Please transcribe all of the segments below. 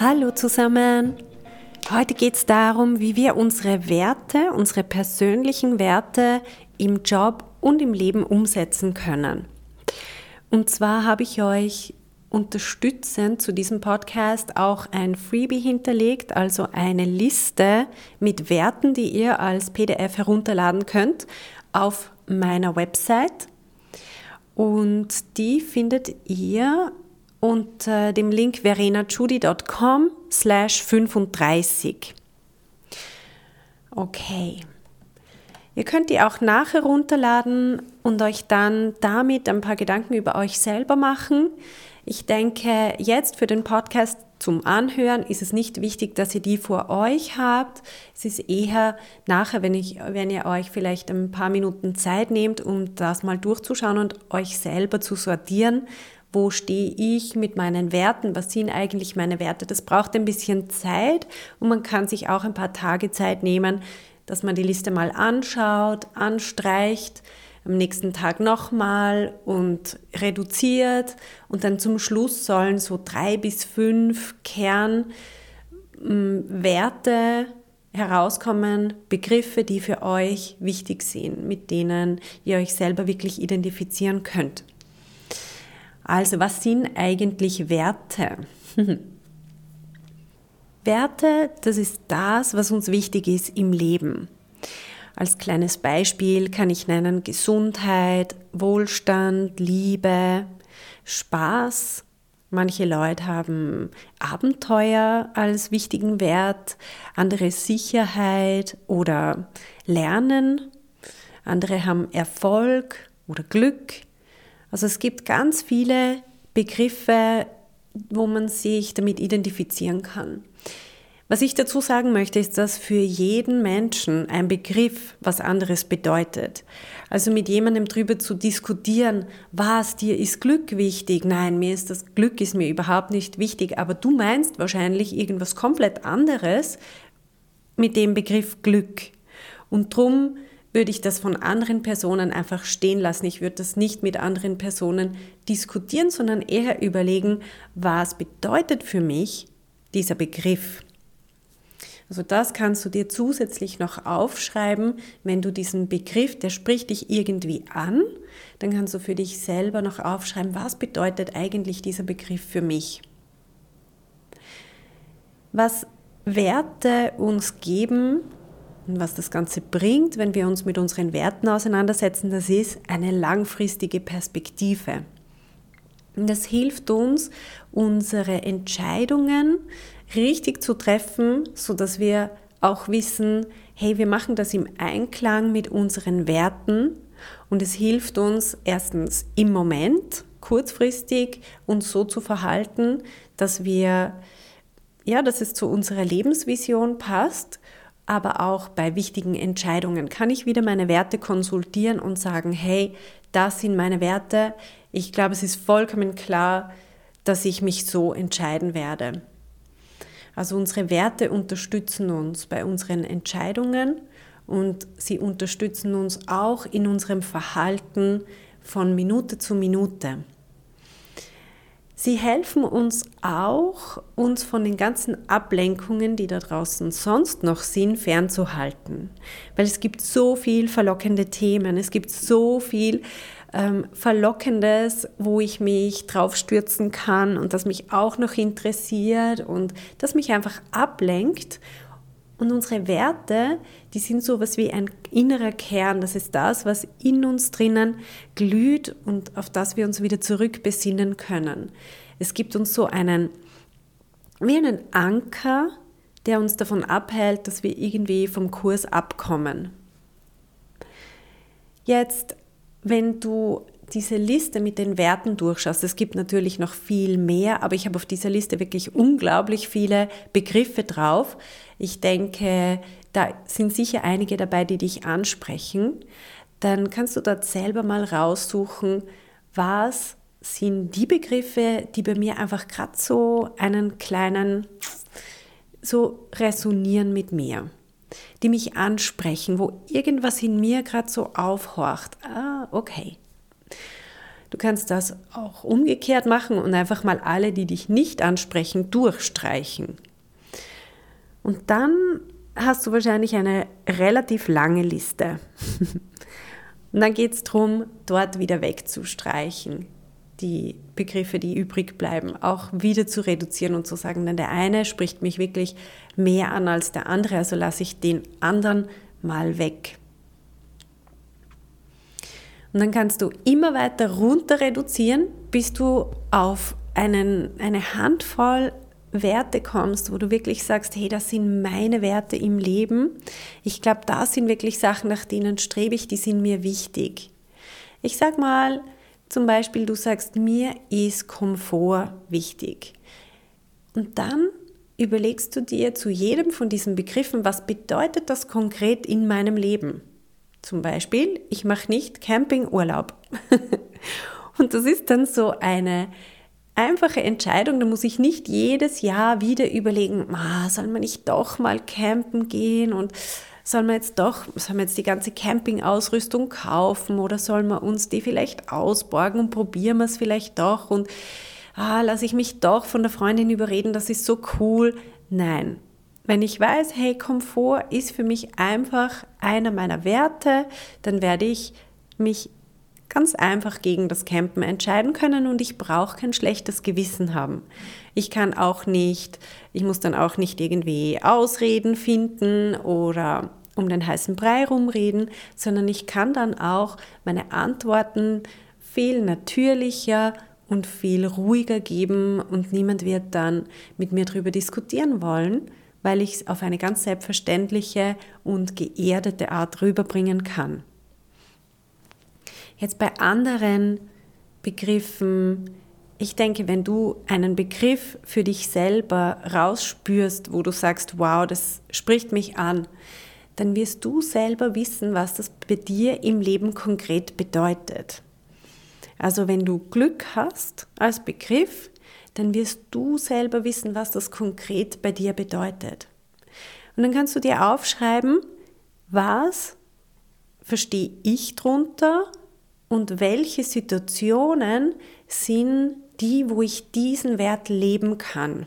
Hallo zusammen! Heute geht es darum, wie wir unsere Werte, unsere persönlichen Werte im Job und im Leben umsetzen können. Und zwar habe ich euch unterstützend zu diesem Podcast auch ein Freebie hinterlegt, also eine Liste mit Werten, die ihr als PDF herunterladen könnt auf meiner Website. Und die findet ihr unter dem Link verenachudi.com slash 35. Okay. Ihr könnt die auch nachher runterladen und euch dann damit ein paar Gedanken über euch selber machen. Ich denke, jetzt für den Podcast zum Anhören ist es nicht wichtig, dass ihr die vor euch habt. Es ist eher nachher, wenn, ich, wenn ihr euch vielleicht ein paar Minuten Zeit nehmt, um das mal durchzuschauen und euch selber zu sortieren, wo stehe ich mit meinen Werten, was sind eigentlich meine Werte. Das braucht ein bisschen Zeit und man kann sich auch ein paar Tage Zeit nehmen, dass man die Liste mal anschaut, anstreicht, am nächsten Tag nochmal und reduziert und dann zum Schluss sollen so drei bis fünf Kernwerte herauskommen, Begriffe, die für euch wichtig sind, mit denen ihr euch selber wirklich identifizieren könnt. Also was sind eigentlich Werte? Werte, das ist das, was uns wichtig ist im Leben. Als kleines Beispiel kann ich nennen Gesundheit, Wohlstand, Liebe, Spaß. Manche Leute haben Abenteuer als wichtigen Wert, andere Sicherheit oder Lernen. Andere haben Erfolg oder Glück. Also es gibt ganz viele Begriffe, wo man sich damit identifizieren kann. Was ich dazu sagen möchte, ist, dass für jeden Menschen ein Begriff was anderes bedeutet. Also mit jemandem drüber zu diskutieren, was dir ist Glück wichtig? Nein, mir ist das Glück ist mir überhaupt nicht wichtig, aber du meinst wahrscheinlich irgendwas komplett anderes mit dem Begriff Glück. Und drum würde ich das von anderen Personen einfach stehen lassen. Ich würde das nicht mit anderen Personen diskutieren, sondern eher überlegen, was bedeutet für mich dieser Begriff. Also das kannst du dir zusätzlich noch aufschreiben, wenn du diesen Begriff, der spricht dich irgendwie an, dann kannst du für dich selber noch aufschreiben, was bedeutet eigentlich dieser Begriff für mich. Was Werte uns geben, und was das Ganze bringt, wenn wir uns mit unseren Werten auseinandersetzen, das ist eine langfristige Perspektive. Das hilft uns, unsere Entscheidungen richtig zu treffen, sodass wir auch wissen, hey, wir machen das im Einklang mit unseren Werten und es hilft uns erstens im Moment, kurzfristig uns so zu verhalten, dass wir ja, dass es zu unserer Lebensvision passt aber auch bei wichtigen Entscheidungen kann ich wieder meine Werte konsultieren und sagen, hey, das sind meine Werte. Ich glaube, es ist vollkommen klar, dass ich mich so entscheiden werde. Also unsere Werte unterstützen uns bei unseren Entscheidungen und sie unterstützen uns auch in unserem Verhalten von Minute zu Minute. Sie helfen uns auch, uns von den ganzen Ablenkungen, die da draußen sonst noch sind, fernzuhalten. Weil es gibt so viel verlockende Themen, es gibt so viel ähm, Verlockendes, wo ich mich draufstürzen kann und das mich auch noch interessiert und das mich einfach ablenkt und unsere Werte, die sind so was wie ein innerer Kern. Das ist das, was in uns drinnen glüht und auf das wir uns wieder zurückbesinnen können. Es gibt uns so einen, wie einen Anker, der uns davon abhält, dass wir irgendwie vom Kurs abkommen. Jetzt, wenn du diese Liste mit den Werten durchschaust, es gibt natürlich noch viel mehr, aber ich habe auf dieser Liste wirklich unglaublich viele Begriffe drauf. Ich denke, da sind sicher einige dabei, die dich ansprechen. Dann kannst du dort selber mal raussuchen, was sind die Begriffe, die bei mir einfach gerade so einen kleinen, so resonieren mit mir, die mich ansprechen, wo irgendwas in mir gerade so aufhorcht. Ah, okay. Du kannst das auch umgekehrt machen und einfach mal alle, die dich nicht ansprechen, durchstreichen. Und dann hast du wahrscheinlich eine relativ lange Liste. und dann geht es darum, dort wieder wegzustreichen die Begriffe, die übrig bleiben, auch wieder zu reduzieren und zu sagen, denn der eine spricht mich wirklich mehr an als der andere, also lasse ich den anderen mal weg. Und dann kannst du immer weiter runter reduzieren, bis du auf einen, eine Handvoll Werte kommst, wo du wirklich sagst, hey, das sind meine Werte im Leben. Ich glaube, das sind wirklich Sachen, nach denen strebe ich, die sind mir wichtig. Ich sag mal, zum Beispiel, du sagst, mir ist Komfort wichtig. Und dann überlegst du dir zu jedem von diesen Begriffen, was bedeutet das konkret in meinem Leben? Zum Beispiel, ich mache nicht Campingurlaub. und das ist dann so eine einfache Entscheidung, da muss ich nicht jedes Jahr wieder überlegen, ah, soll man nicht doch mal campen gehen und Sollen wir jetzt doch, sollen wir jetzt die ganze Campingausrüstung kaufen oder sollen wir uns die vielleicht ausborgen und probieren wir es vielleicht doch und ah, lasse ich mich doch von der Freundin überreden, das ist so cool. Nein. Wenn ich weiß, hey, Komfort ist für mich einfach einer meiner Werte, dann werde ich mich ganz einfach gegen das Campen entscheiden können und ich brauche kein schlechtes Gewissen haben. Ich kann auch nicht, ich muss dann auch nicht irgendwie Ausreden finden oder um den heißen Brei rumreden, sondern ich kann dann auch meine Antworten viel natürlicher und viel ruhiger geben und niemand wird dann mit mir darüber diskutieren wollen, weil ich es auf eine ganz selbstverständliche und geerdete Art rüberbringen kann. Jetzt bei anderen Begriffen, ich denke, wenn du einen Begriff für dich selber rausspürst, wo du sagst, wow, das spricht mich an, dann wirst du selber wissen, was das bei dir im Leben konkret bedeutet. Also wenn du Glück hast als Begriff, dann wirst du selber wissen, was das konkret bei dir bedeutet. Und dann kannst du dir aufschreiben, was verstehe ich drunter und welche Situationen sind die, wo ich diesen Wert leben kann.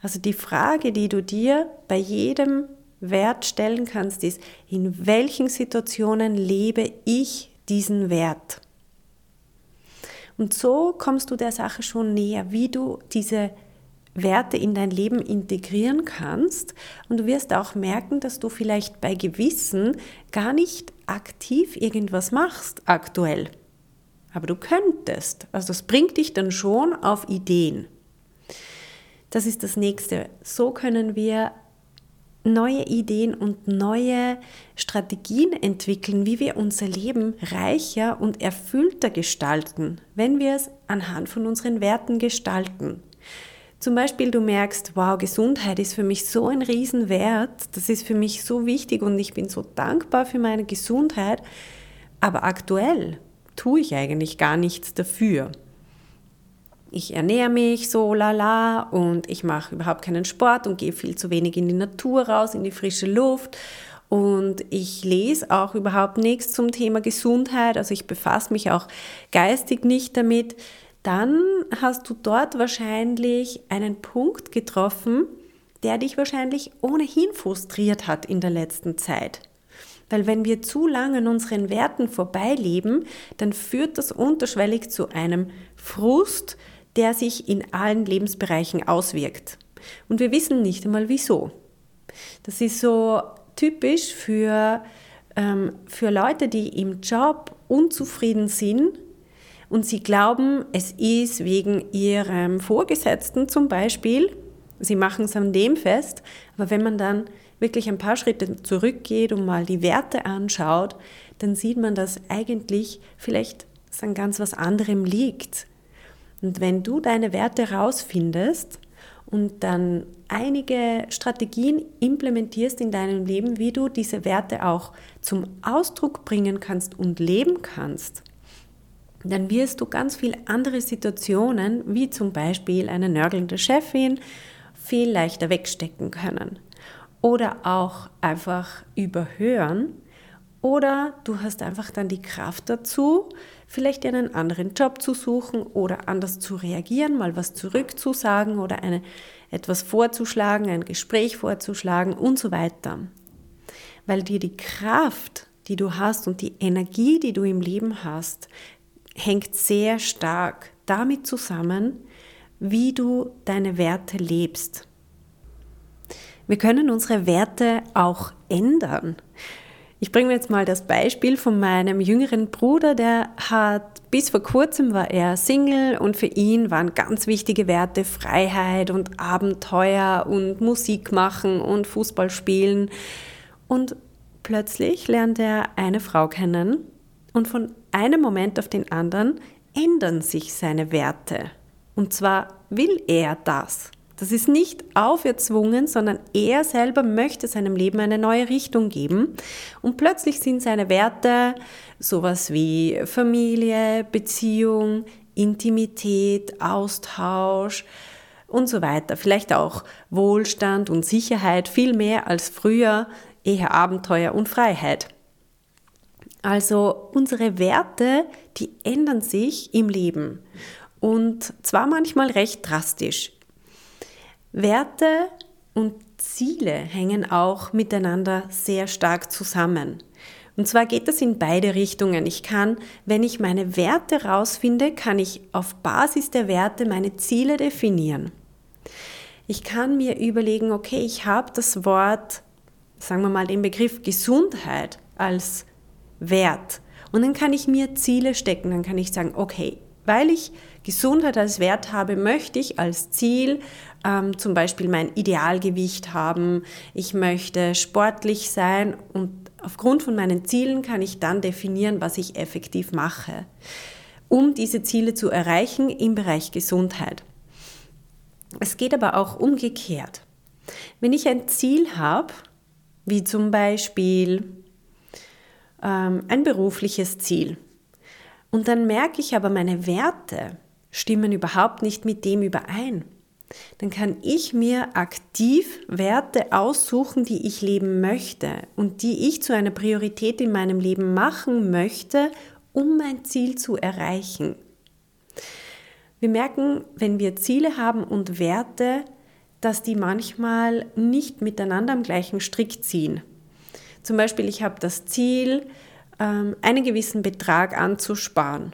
Also die Frage, die du dir bei jedem Wert stellen kannst, ist, in welchen Situationen lebe ich diesen Wert? Und so kommst du der Sache schon näher, wie du diese Werte in dein Leben integrieren kannst. Und du wirst auch merken, dass du vielleicht bei Gewissen gar nicht aktiv irgendwas machst aktuell. Aber du könntest. Also das bringt dich dann schon auf Ideen. Das ist das nächste. So können wir neue Ideen und neue Strategien entwickeln, wie wir unser Leben reicher und erfüllter gestalten, wenn wir es anhand von unseren Werten gestalten. Zum Beispiel du merkst, wow, Gesundheit ist für mich so ein Riesenwert, das ist für mich so wichtig und ich bin so dankbar für meine Gesundheit, aber aktuell tue ich eigentlich gar nichts dafür ich ernähre mich so lala und ich mache überhaupt keinen Sport und gehe viel zu wenig in die Natur raus, in die frische Luft. Und ich lese auch überhaupt nichts zum Thema Gesundheit, also ich befasse mich auch geistig nicht damit. Dann hast du dort wahrscheinlich einen Punkt getroffen, der dich wahrscheinlich ohnehin frustriert hat in der letzten Zeit. Weil wenn wir zu lange an unseren Werten vorbeileben, dann führt das unterschwellig zu einem Frust, der sich in allen Lebensbereichen auswirkt. Und wir wissen nicht einmal wieso. Das ist so typisch für, ähm, für Leute, die im Job unzufrieden sind und sie glauben, es ist wegen ihrem Vorgesetzten zum Beispiel. Sie machen es an dem fest, aber wenn man dann wirklich ein paar Schritte zurückgeht und mal die Werte anschaut, dann sieht man, dass eigentlich vielleicht das an ganz was anderem liegt. Und wenn du deine Werte rausfindest und dann einige Strategien implementierst in deinem Leben, wie du diese Werte auch zum Ausdruck bringen kannst und leben kannst, dann wirst du ganz viele andere Situationen, wie zum Beispiel eine nörgelnde Chefin, viel leichter wegstecken können. Oder auch einfach überhören. Oder du hast einfach dann die Kraft dazu, vielleicht einen anderen Job zu suchen oder anders zu reagieren, mal was zurückzusagen oder eine, etwas vorzuschlagen, ein Gespräch vorzuschlagen und so weiter. Weil dir die Kraft, die du hast und die Energie, die du im Leben hast, hängt sehr stark damit zusammen, wie du deine Werte lebst. Wir können unsere Werte auch ändern. Ich bringe jetzt mal das Beispiel von meinem jüngeren Bruder, der hat bis vor kurzem war er Single und für ihn waren ganz wichtige Werte Freiheit und Abenteuer und Musik machen und Fußball spielen. Und plötzlich lernt er eine Frau kennen und von einem Moment auf den anderen ändern sich seine Werte. Und zwar will er das. Das ist nicht auferzwungen, sondern er selber möchte seinem Leben eine neue Richtung geben. Und plötzlich sind seine Werte sowas wie Familie, Beziehung, Intimität, Austausch und so weiter. Vielleicht auch Wohlstand und Sicherheit, viel mehr als früher, eher Abenteuer und Freiheit. Also unsere Werte, die ändern sich im Leben und zwar manchmal recht drastisch. Werte und Ziele hängen auch miteinander sehr stark zusammen. Und zwar geht das in beide Richtungen. Ich kann, wenn ich meine Werte rausfinde, kann ich auf Basis der Werte meine Ziele definieren. Ich kann mir überlegen, okay, ich habe das Wort, sagen wir mal den Begriff Gesundheit als Wert. Und dann kann ich mir Ziele stecken. Dann kann ich sagen, okay, weil ich Gesundheit als Wert habe, möchte ich als Ziel ähm, zum Beispiel mein Idealgewicht haben. Ich möchte sportlich sein und aufgrund von meinen Zielen kann ich dann definieren, was ich effektiv mache, um diese Ziele zu erreichen im Bereich Gesundheit. Es geht aber auch umgekehrt. Wenn ich ein Ziel habe, wie zum Beispiel ähm, ein berufliches Ziel. Und dann merke ich aber, meine Werte stimmen überhaupt nicht mit dem überein. Dann kann ich mir aktiv Werte aussuchen, die ich leben möchte und die ich zu einer Priorität in meinem Leben machen möchte, um mein Ziel zu erreichen. Wir merken, wenn wir Ziele haben und Werte, dass die manchmal nicht miteinander am gleichen Strick ziehen. Zum Beispiel, ich habe das Ziel, ähm, einen gewissen Betrag anzusparen.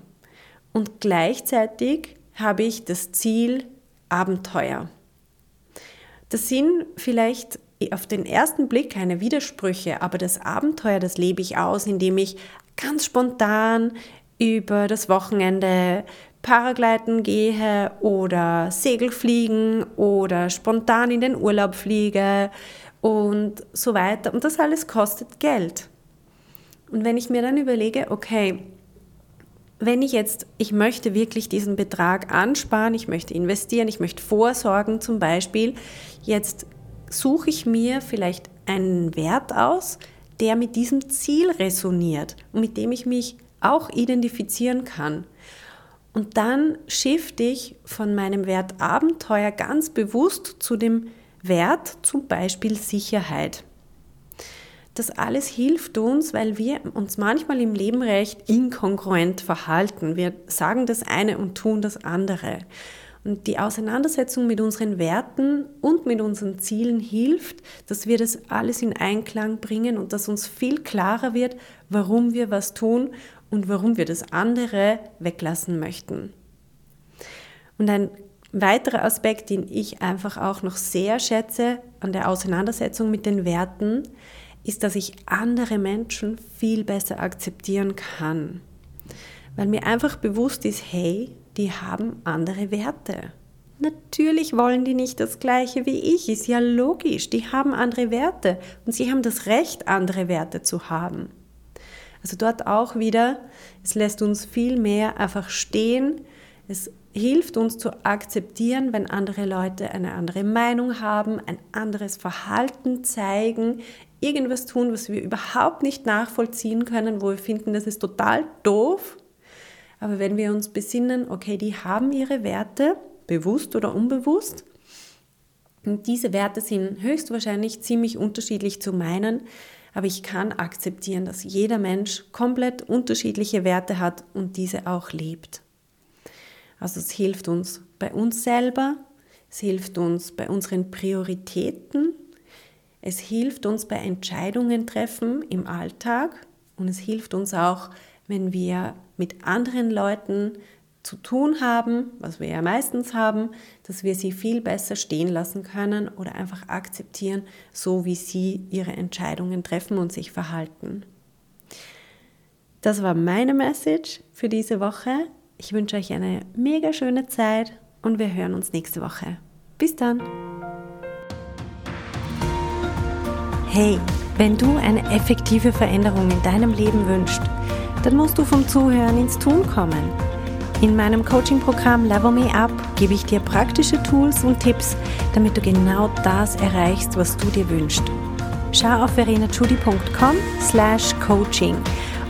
Und gleichzeitig habe ich das Ziel Abenteuer. Das sind vielleicht auf den ersten Blick keine Widersprüche, aber das Abenteuer, das lebe ich aus, indem ich ganz spontan über das Wochenende Paragliden gehe oder Segelfliegen oder spontan in den Urlaub fliege und so weiter. Und das alles kostet Geld. Und wenn ich mir dann überlege, okay, wenn ich jetzt, ich möchte wirklich diesen Betrag ansparen, ich möchte investieren, ich möchte vorsorgen zum Beispiel, jetzt suche ich mir vielleicht einen Wert aus, der mit diesem Ziel resoniert und mit dem ich mich auch identifizieren kann. Und dann shifte ich von meinem Wert Abenteuer ganz bewusst zu dem Wert zum Beispiel Sicherheit. Das alles hilft uns, weil wir uns manchmal im Leben recht inkongruent verhalten. Wir sagen das eine und tun das andere. Und die Auseinandersetzung mit unseren Werten und mit unseren Zielen hilft, dass wir das alles in Einklang bringen und dass uns viel klarer wird, warum wir was tun und warum wir das andere weglassen möchten. Und ein weiterer Aspekt, den ich einfach auch noch sehr schätze an der Auseinandersetzung mit den Werten, ist, dass ich andere Menschen viel besser akzeptieren kann. Weil mir einfach bewusst ist, hey, die haben andere Werte. Natürlich wollen die nicht das gleiche wie ich, ist ja logisch, die haben andere Werte und sie haben das Recht, andere Werte zu haben. Also dort auch wieder, es lässt uns viel mehr einfach stehen. Es hilft uns zu akzeptieren, wenn andere Leute eine andere Meinung haben, ein anderes Verhalten zeigen, irgendwas tun, was wir überhaupt nicht nachvollziehen können, wo wir finden, das ist total doof. Aber wenn wir uns besinnen, okay, die haben ihre Werte, bewusst oder unbewusst, und diese Werte sind höchstwahrscheinlich ziemlich unterschiedlich zu meinen, aber ich kann akzeptieren, dass jeder Mensch komplett unterschiedliche Werte hat und diese auch lebt. Also es hilft uns bei uns selber, es hilft uns bei unseren Prioritäten, es hilft uns bei Entscheidungen treffen im Alltag und es hilft uns auch, wenn wir mit anderen Leuten zu tun haben, was wir ja meistens haben, dass wir sie viel besser stehen lassen können oder einfach akzeptieren, so wie sie ihre Entscheidungen treffen und sich verhalten. Das war meine Message für diese Woche. Ich wünsche euch eine mega schöne Zeit und wir hören uns nächste Woche. Bis dann! Hey, wenn du eine effektive Veränderung in deinem Leben wünschst, dann musst du vom Zuhören ins Tun kommen. In meinem Coaching-Programm Level Me Up gebe ich dir praktische Tools und Tipps, damit du genau das erreichst, was du dir wünschst. Schau auf verenachudi.com slash coaching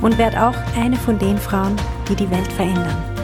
und werd auch eine von den Frauen, die die Welt verändern.